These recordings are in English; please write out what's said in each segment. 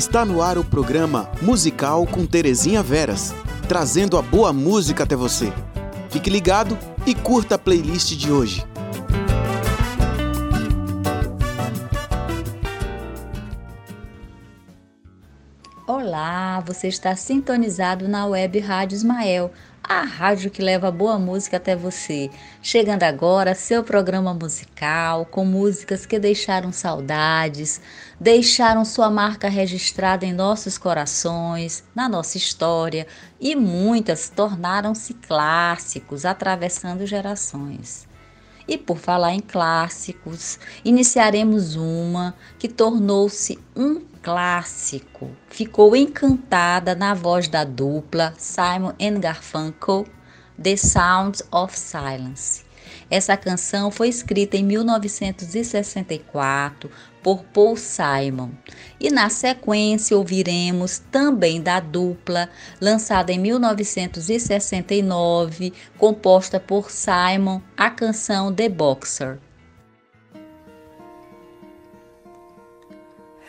Está no ar o programa Musical com Terezinha Veras, trazendo a boa música até você. Fique ligado e curta a playlist de hoje. Olá, você está sintonizado na web Rádio Ismael a rádio que leva boa música até você. Chegando agora, seu programa musical com músicas que deixaram saudades, deixaram sua marca registrada em nossos corações, na nossa história e muitas tornaram-se clássicos, atravessando gerações. E por falar em clássicos, iniciaremos uma que tornou-se um clássico. Ficou encantada na voz da dupla Simon and Garfunkel, The Sounds of Silence. Essa canção foi escrita em 1964 por Paul Simon. E na sequência ouviremos também da dupla, lançada em 1969, composta por Simon, a canção The Boxer.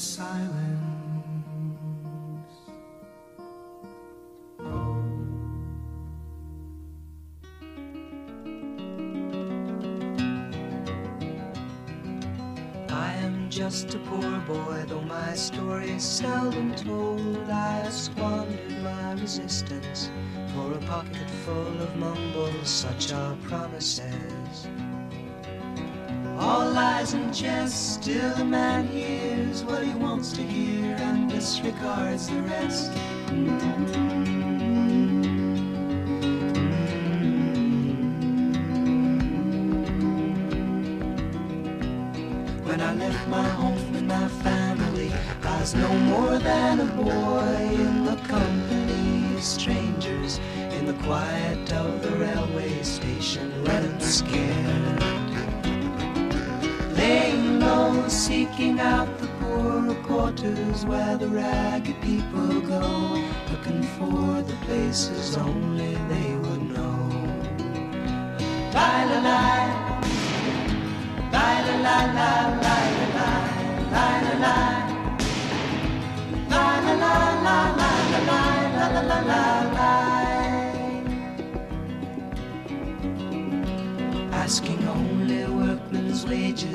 of am just a poor boy, though my story is seldom told. I have squandered my resistance for a pocket full of mumbles, such are promises. Lies and jest, still a man hears what he wants to hear and disregards the rest. When I left my home and my family, I was no more than a boy in the company as strangers in the quiet of the railway station, red and scared. Where the ragged people go, looking for the places only they would know. La la la, la la la la la la la la la. La la la la la la la la la la la Asking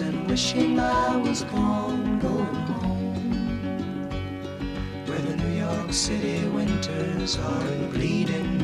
And wishing I was gone, going home. Where the New York City winters are bleeding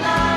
alive.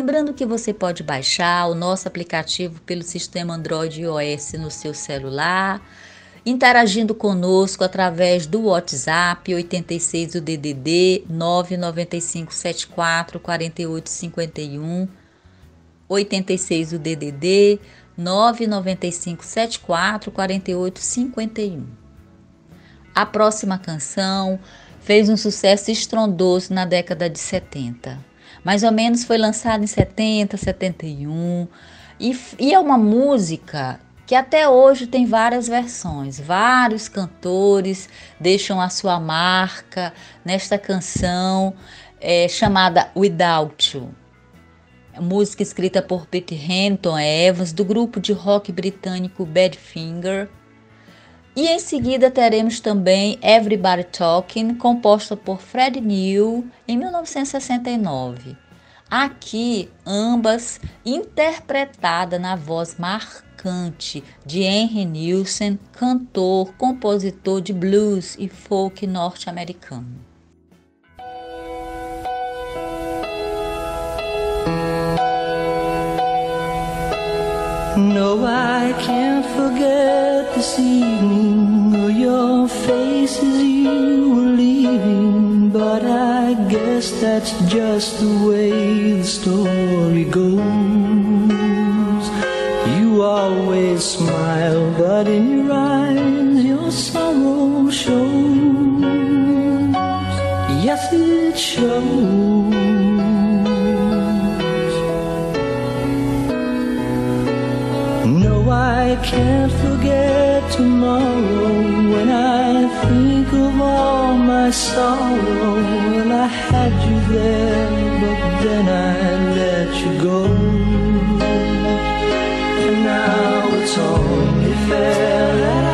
Lembrando que você pode baixar o nosso aplicativo pelo sistema Android e iOS no seu celular, interagindo conosco através do WhatsApp 86 do DDD 995 74 48 51 86 do DDD 995 74 48 51. A próxima canção fez um sucesso estrondoso na década de 70 mais ou menos foi lançado em 70, 71, e, e é uma música que até hoje tem várias versões. Vários cantores deixam a sua marca nesta canção é, chamada Without You. Música escrita por Pete Hampton Evans, do grupo de rock britânico Badfinger. E em seguida teremos também Everybody Talking, composta por Fred Neil em 1969. Aqui, ambas interpretada na voz marcante de Henry Nielsen, cantor, compositor de blues e folk norte-americano. No, I can't forget this evening or your face as you were leaving. But I guess that's just the way the story goes. You always smile, but in your eyes your sorrow shows. Yes, it shows. My sorrow. Well, I had you there, but then I let you go. And now it's only fair that I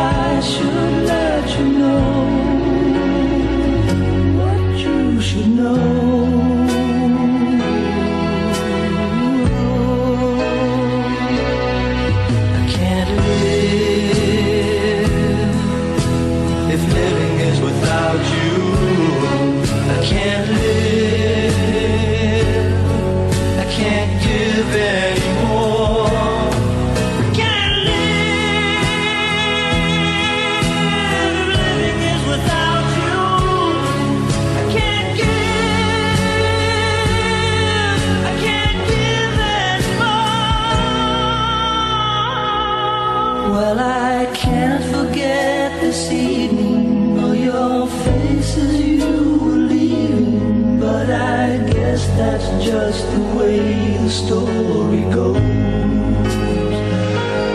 just the way the story goes.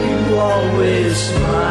You always smile.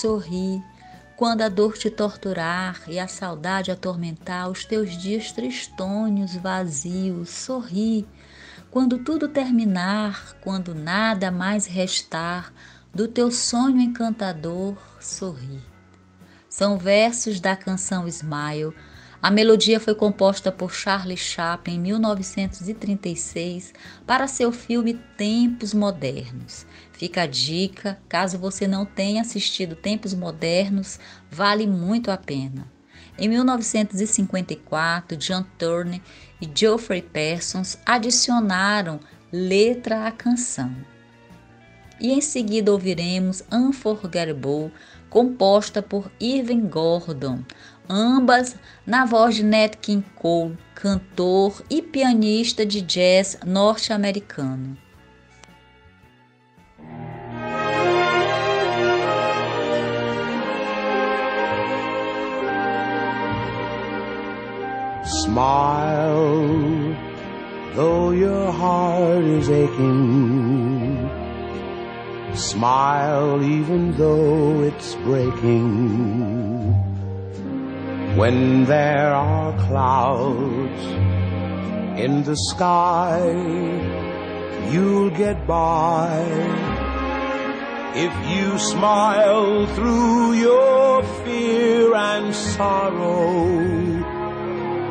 Sorri quando a dor te torturar e a saudade atormentar os teus dias tristonhos, vazios. Sorri quando tudo terminar, quando nada mais restar do teu sonho encantador. Sorri. São versos da canção Smile. A melodia foi composta por Charlie Chaplin em 1936 para seu filme Tempos Modernos. Fica a dica, caso você não tenha assistido Tempos Modernos, vale muito a pena. Em 1954, John Turner e Geoffrey Parsons adicionaram letra à canção. E em seguida ouviremos Unforgettable, composta por Irving Gordon, ambas na voz de Nat King Cole, cantor e pianista de jazz norte-americano. Smile, though your heart is aching. Smile, even though it's breaking. When there are clouds in the sky, you'll get by. If you smile through your fear and sorrow,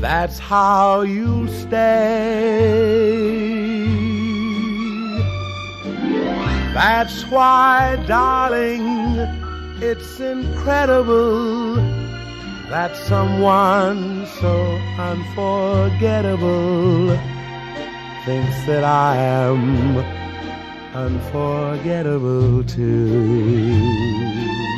that's how you'll stay. That's why, darling, it's incredible that someone so unforgettable thinks that I am unforgettable too.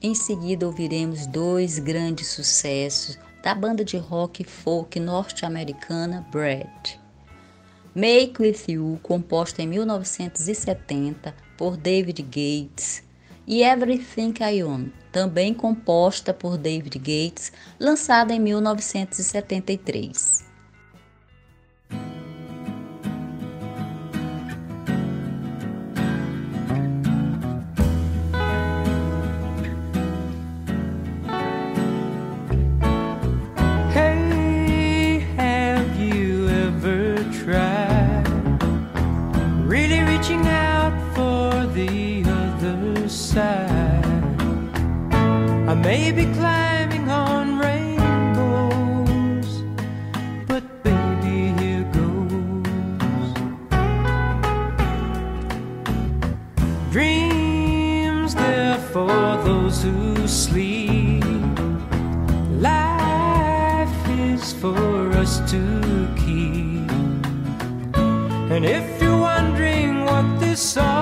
Em seguida, ouviremos dois grandes sucessos da banda de rock folk norte-americana Brad. Make With You, composta em 1970 por David Gates, e Everything I Own, também composta por David Gates, lançada em 1973. And if you're wondering what this song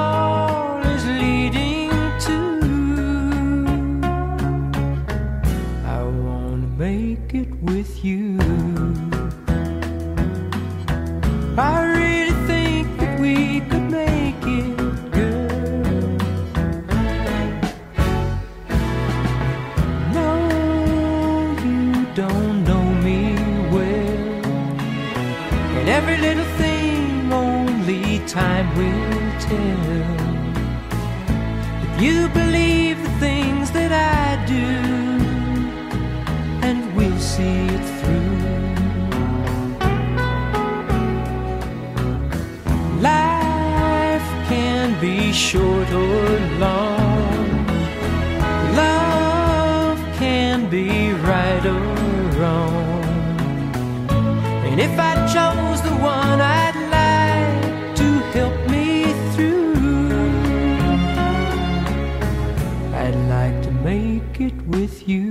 and every little thing only time will tell. If you believe the things that I do, and we'll see it through. Life can be short or long. with you.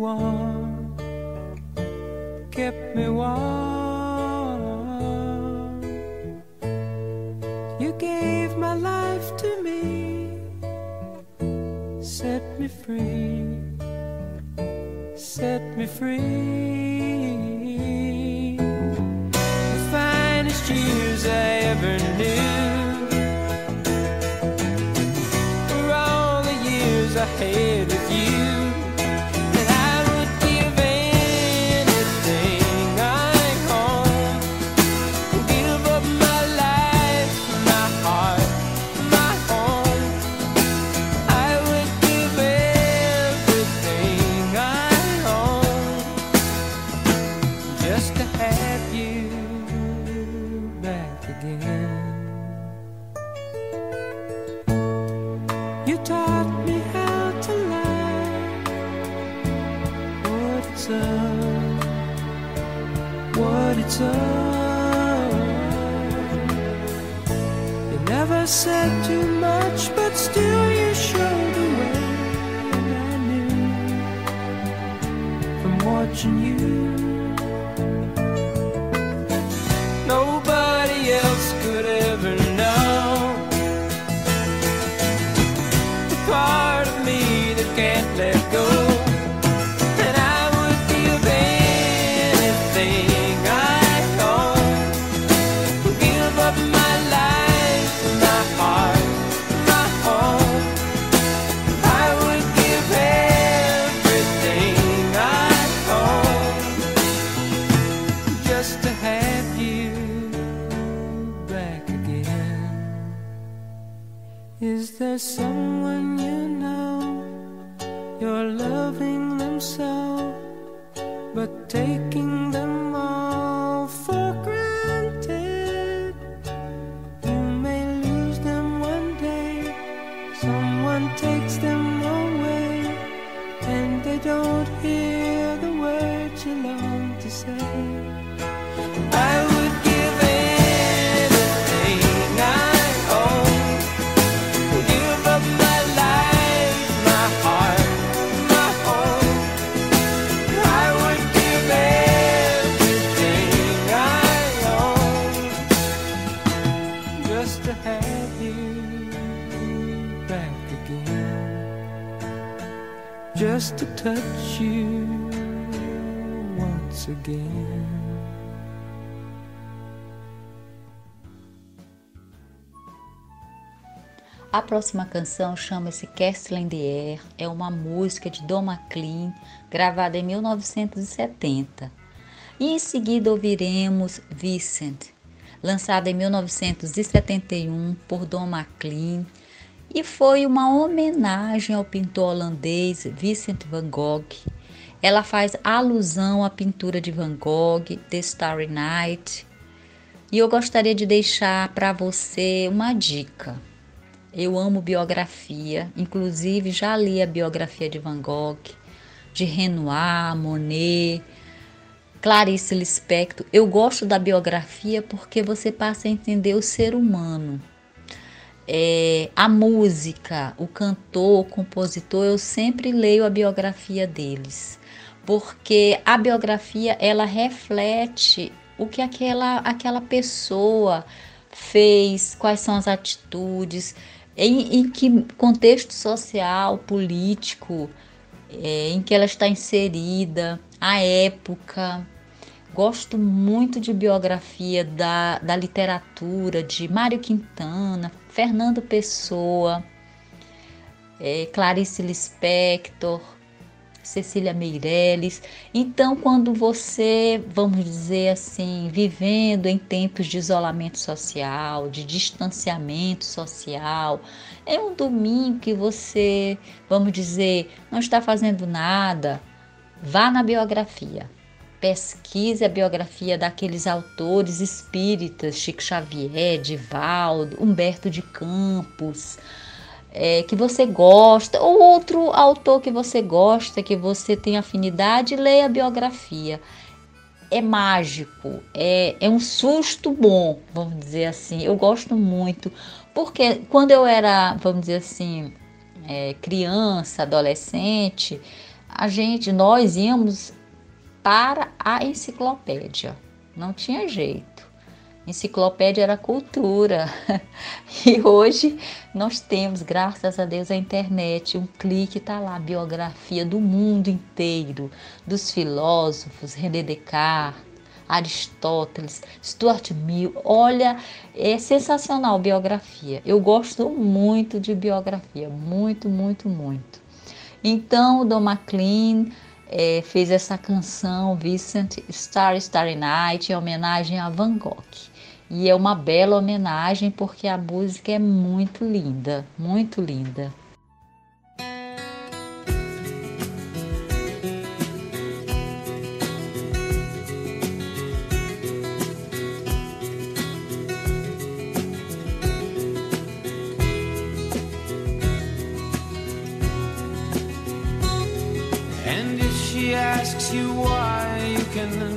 warm, keep me warm. You gave my life to me, set me free, set me free. Próxima canção chama-se Castle in the Air, é uma música de Don McLean, gravada em 1970. E em seguida ouviremos Vincent, lançada em 1971 por Don McLean, e foi uma homenagem ao pintor holandês Vincent van Gogh. Ela faz alusão à pintura de Van Gogh, The Starry Night. E eu gostaria de deixar para você uma dica. Eu amo biografia, inclusive já li a biografia de Van Gogh, de Renoir, Monet, Clarice Lispector. Eu gosto da biografia porque você passa a entender o ser humano. É, a música, o cantor, o compositor, eu sempre leio a biografia deles, porque a biografia ela reflete o que aquela, aquela pessoa fez, quais são as atitudes, em, em que contexto social, político, é, em que ela está inserida, a época. Gosto muito de biografia da, da literatura, de Mário Quintana, Fernando Pessoa, é, Clarice Lispector, Cecília Meirelles. Então, quando você, vamos dizer assim, vivendo em tempos de isolamento social, de distanciamento social, é um domingo que você, vamos dizer, não está fazendo nada, vá na biografia. Pesquise a biografia daqueles autores espíritas, Chico Xavier, Divaldo, Humberto de Campos, é, que você gosta, ou outro autor que você gosta, que você tem afinidade, leia a biografia. É mágico, é, é um susto bom, vamos dizer assim. Eu gosto muito, porque quando eu era, vamos dizer assim, é, criança, adolescente, a gente, nós íamos para a enciclopédia, não tinha jeito. Enciclopédia era cultura. E hoje nós temos, graças a Deus, a internet. Um clique está lá, biografia do mundo inteiro, dos filósofos, René Descartes, Aristóteles, Stuart Mill. Olha, é sensacional biografia. Eu gosto muito de biografia, muito, muito, muito. Então, o Don McLean é, fez essa canção, Vincent Starry Starry Night, em homenagem a Van Gogh. E é uma bela homenagem porque a música é muito linda, muito linda. And if she asks you why, you can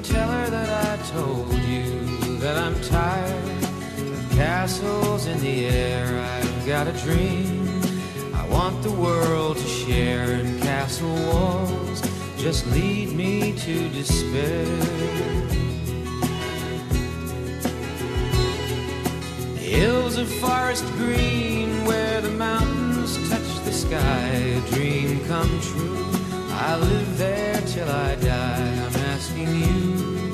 castles in the air. I've got a dream I want the world to share, and castle walls just lead me to despair. Hills of forest green where the mountains touch the sky, a dream come true. I live there till I die. I'm asking you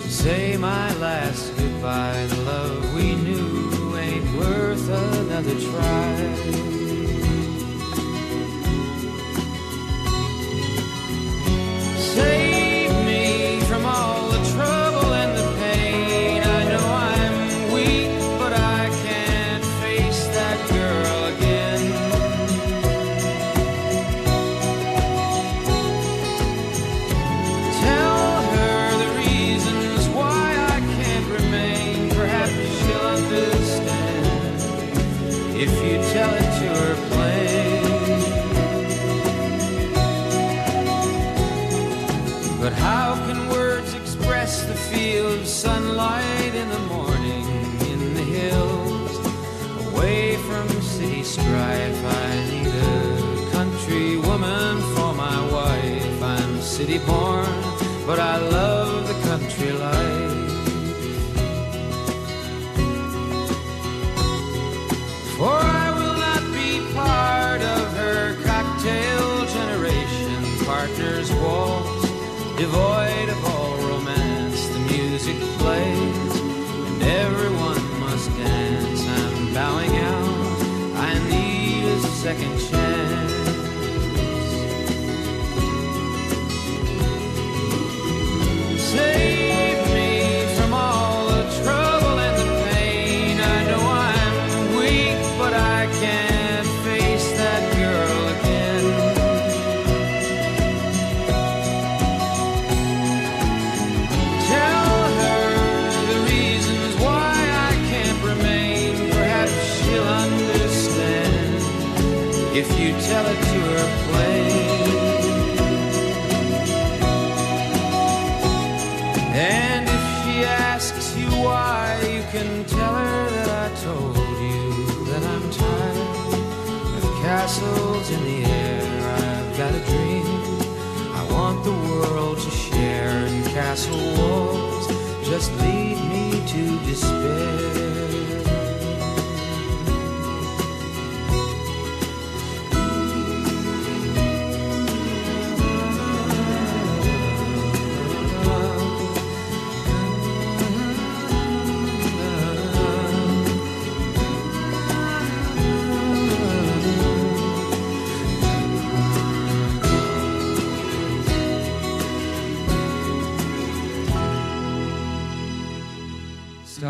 to say my last goodbye. Another try. But I love if you tell it to her plain. And if she asks you why, you can tell her that I told you that I'm tired of castles in the air. I've got a dream I want the world to share, and castle walls just lead me to despair.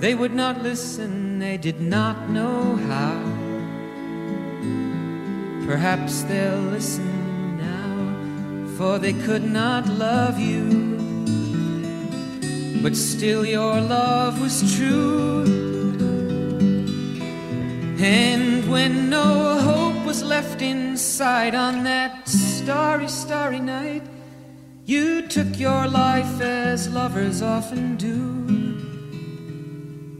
They would not listen, they did not know how. Perhaps they'll listen now, for they could not love you. But still, your love was true. And when no hope was left inside on that starry, starry night, you took your life as lovers often do.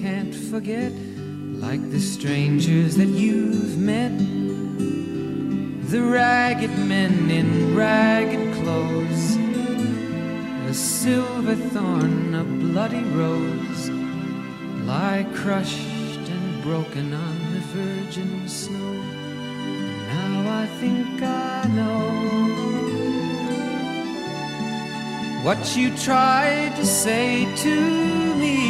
can't forget, like the strangers that you've met. The ragged men in ragged clothes, a silver thorn, a bloody rose, lie crushed and broken on the virgin snow. Now I think I know what you tried to say to me,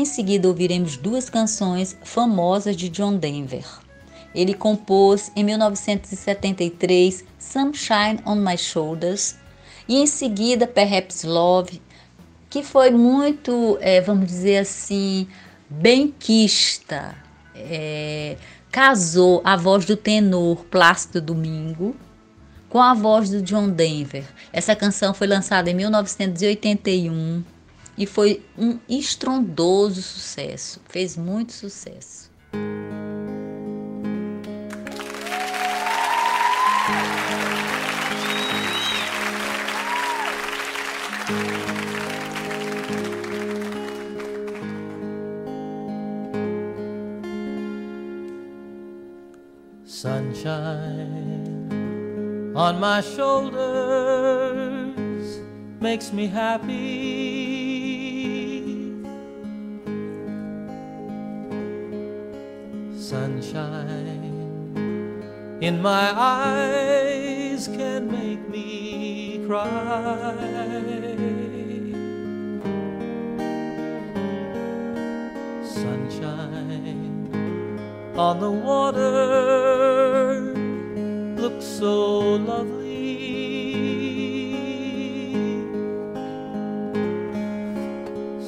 Em seguida, ouviremos duas canções famosas de John Denver. Ele compôs em 1973 Sunshine on My Shoulders e em seguida Perhaps Love, que foi muito, é, vamos dizer assim, benquista. É, casou a voz do tenor Plácido Domingo com a voz do John Denver. Essa canção foi lançada em 1981 e foi um estrondoso sucesso, fez muito sucesso. Sunshine on my shoulders makes me happy. Sunshine in my eyes can make me cry. Sunshine on the water looks so lovely.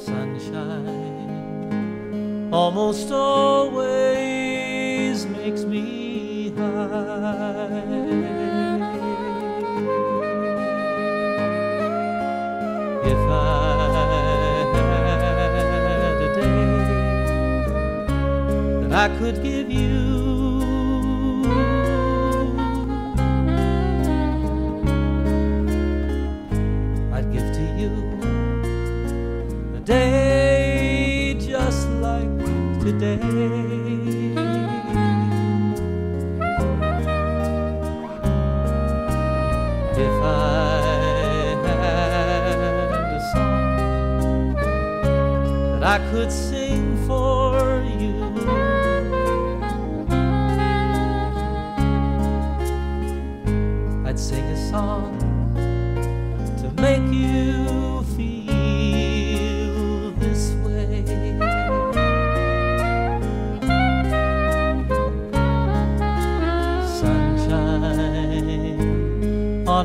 Sunshine almost always could give you.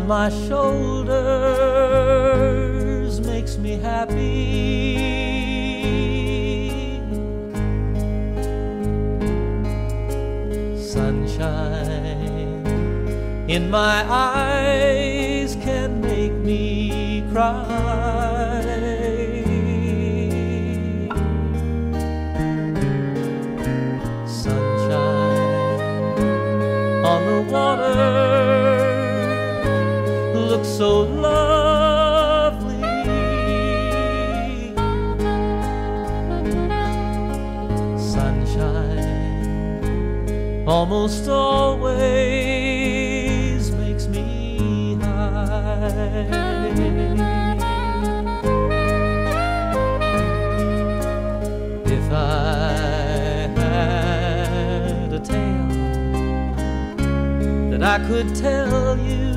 My shoulders makes me happy. Sunshine in my eyes almost always makes me high. if I had a tale that I could tell you,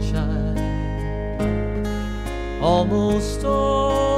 Sunshine almost always.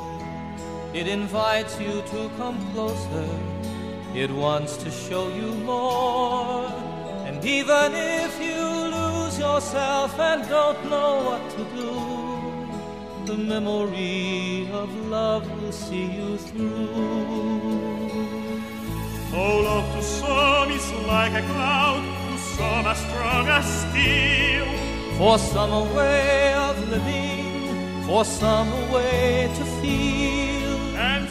It invites you to come closer, it wants to show you more. And even if you lose yourself and don't know what to do, the memory of love will see you through. Oh, love to some is like a cloud, to some as strong as steel. For some a way of living, for some a way to feel.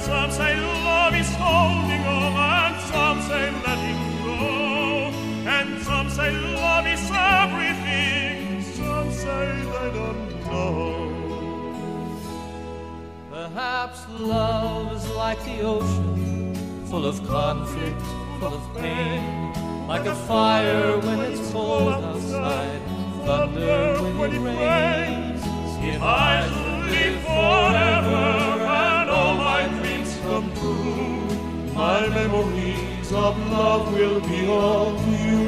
Some say love is holding on, and some say letting go. And some say love is everything, some say they don't know. Perhaps love is like the ocean, full of conflict, full of pain. Like a fire when it's cold outside, thunder when it rains. If I should live forever come true, My memories of love will be of you.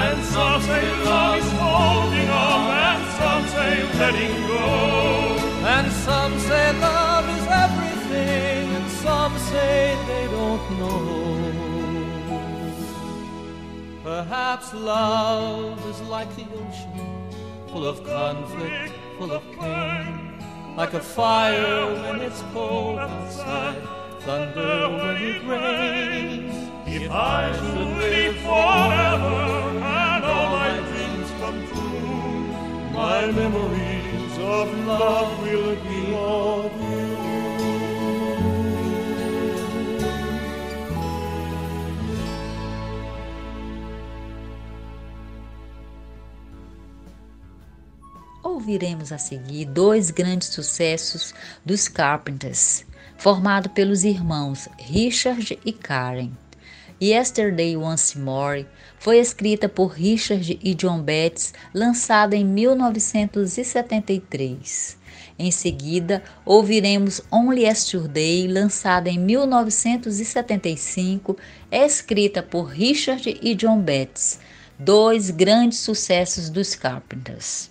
And some say love is holding on, and some say letting go. And some say love some say they don't know. Perhaps love is like the ocean, full of conflict, full of pain. Like a fire when it's cold outside, thunder when it rains. If I should live forever and all my dreams come true, my memories of love will be of Ouviremos a seguir dois grandes sucessos dos Carpenters, formado pelos irmãos Richard e Karen. Yesterday Once More foi escrita por Richard e John Betts, lançada em 1973. Em seguida, ouviremos Only Yesterday, lançada em 1975, escrita por Richard e John Betts, dois grandes sucessos dos Carpenters.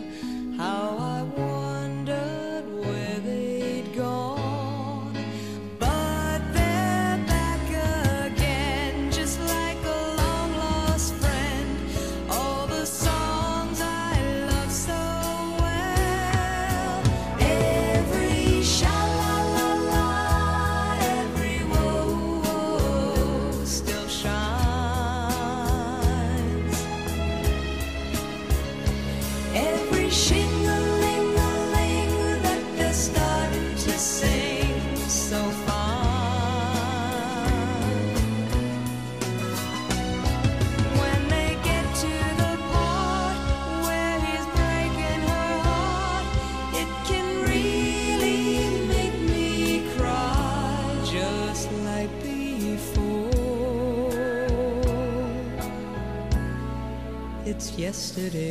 Yesterday once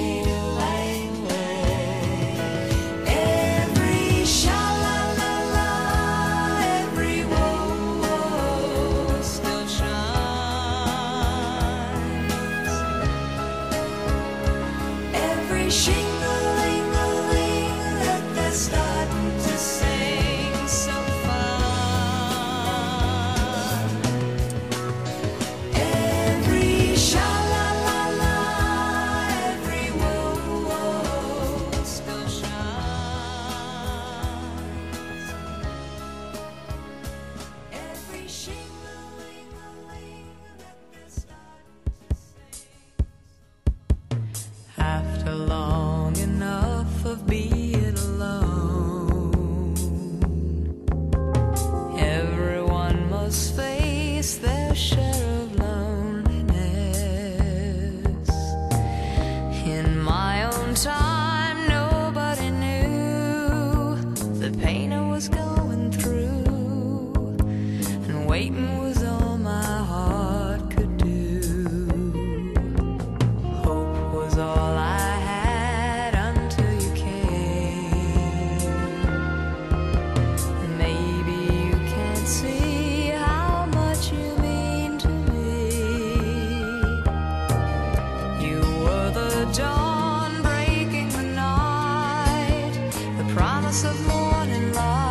house of morning light.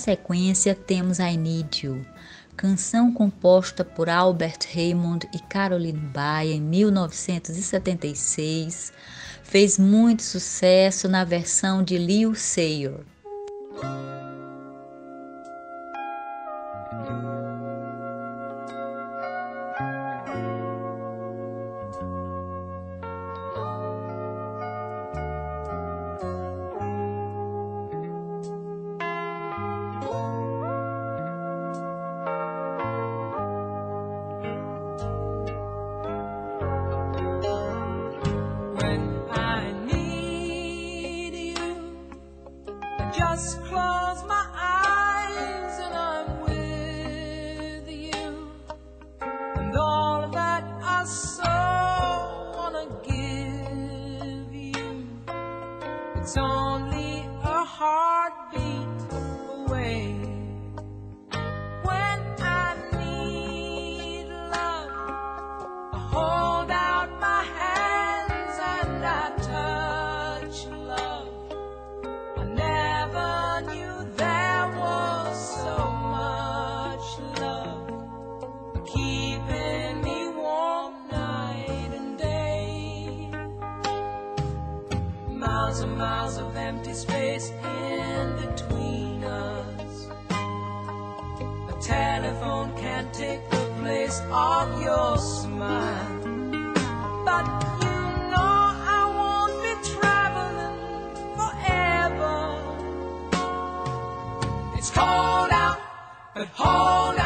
sequência, temos I Need You, canção composta por Albert Raymond e Caroline Baia em 1976, fez muito sucesso na versão de Leo Sayer. miles and miles of empty space in between us. A telephone can't take the place of your smile. But you know I won't be traveling forever. It's cold out, but hold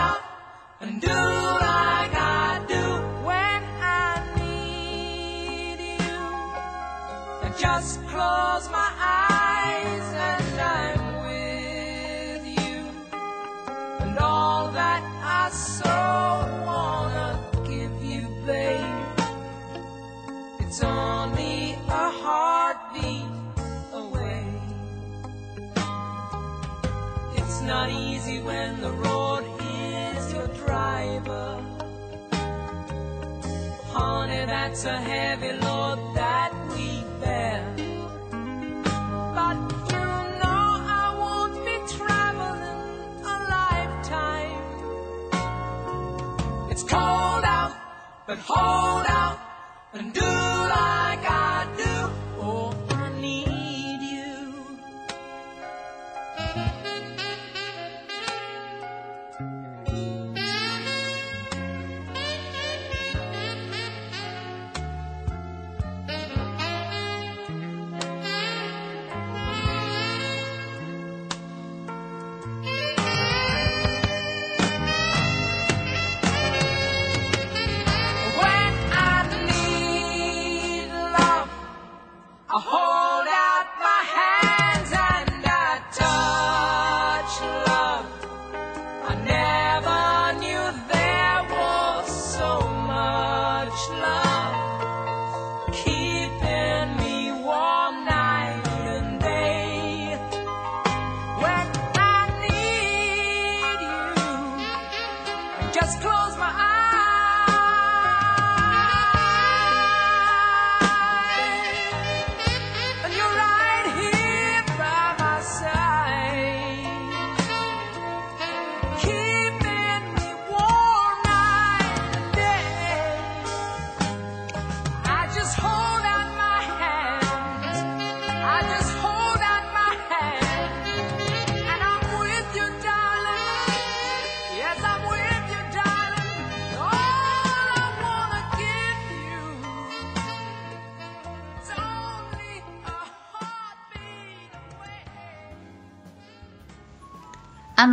It's a heavy load that we bear. But you know I won't be traveling a lifetime. It's cold out, but hold out.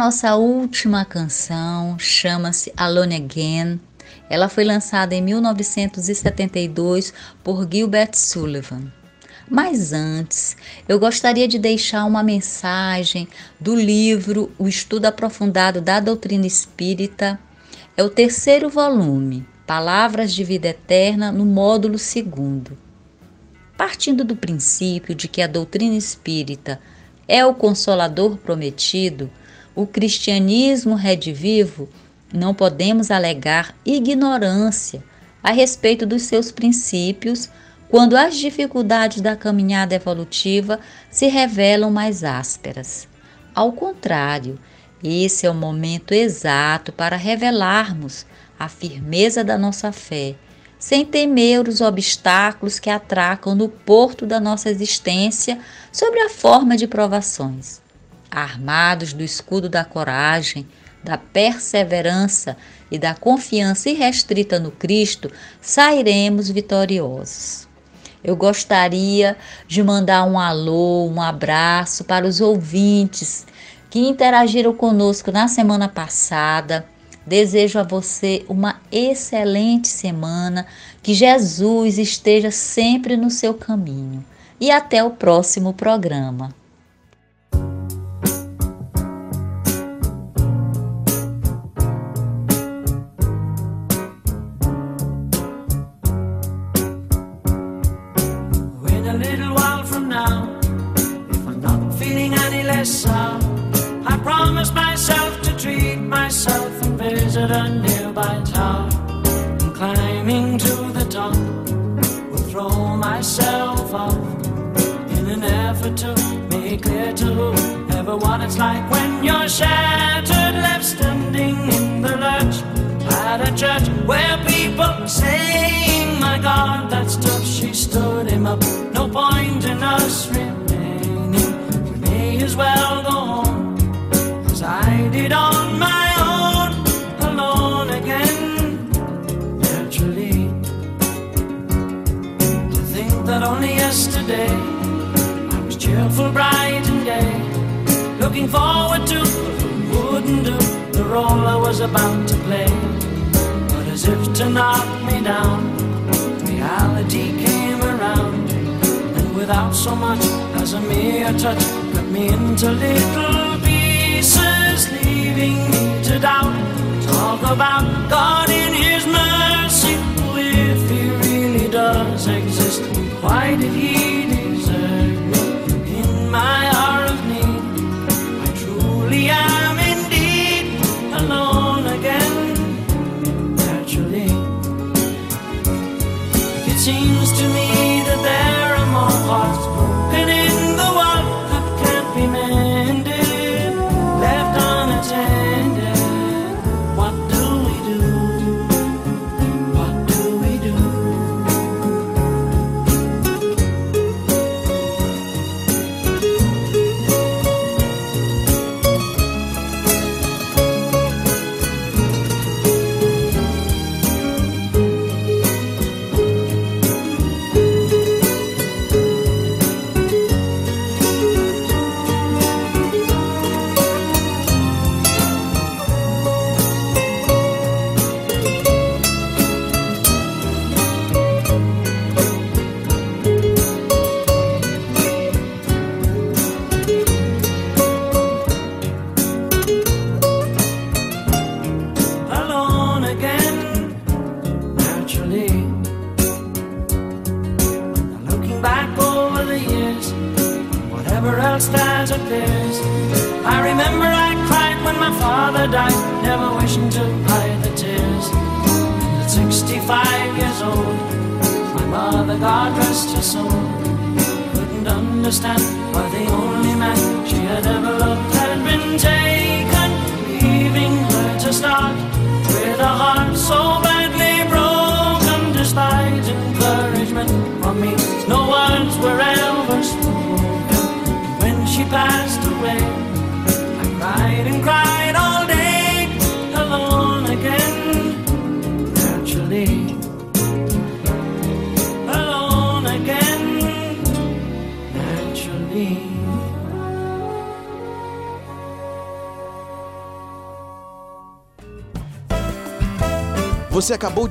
Nossa última canção chama-se Alone Again. Ela foi lançada em 1972 por Gilbert Sullivan. Mas antes, eu gostaria de deixar uma mensagem do livro O Estudo Aprofundado da Doutrina Espírita. É o terceiro volume, Palavras de Vida Eterna, no módulo segundo. Partindo do princípio de que a doutrina espírita é o consolador prometido, o cristianismo redivivo, não podemos alegar ignorância a respeito dos seus princípios quando as dificuldades da caminhada evolutiva se revelam mais ásperas. Ao contrário, esse é o momento exato para revelarmos a firmeza da nossa fé, sem temer os obstáculos que atracam no porto da nossa existência sobre a forma de provações. Armados do escudo da coragem, da perseverança e da confiança irrestrita no Cristo, sairemos vitoriosos. Eu gostaria de mandar um alô, um abraço para os ouvintes que interagiram conosco na semana passada. Desejo a você uma excelente semana, que Jesus esteja sempre no seu caminho. E até o próximo programa.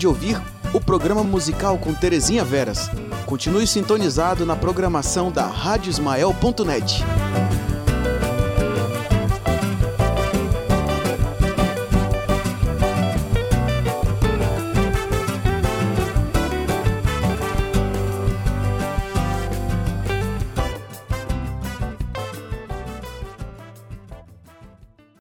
De ouvir o programa musical com Terezinha Veras. Continue sintonizado na programação da radiosmael.net.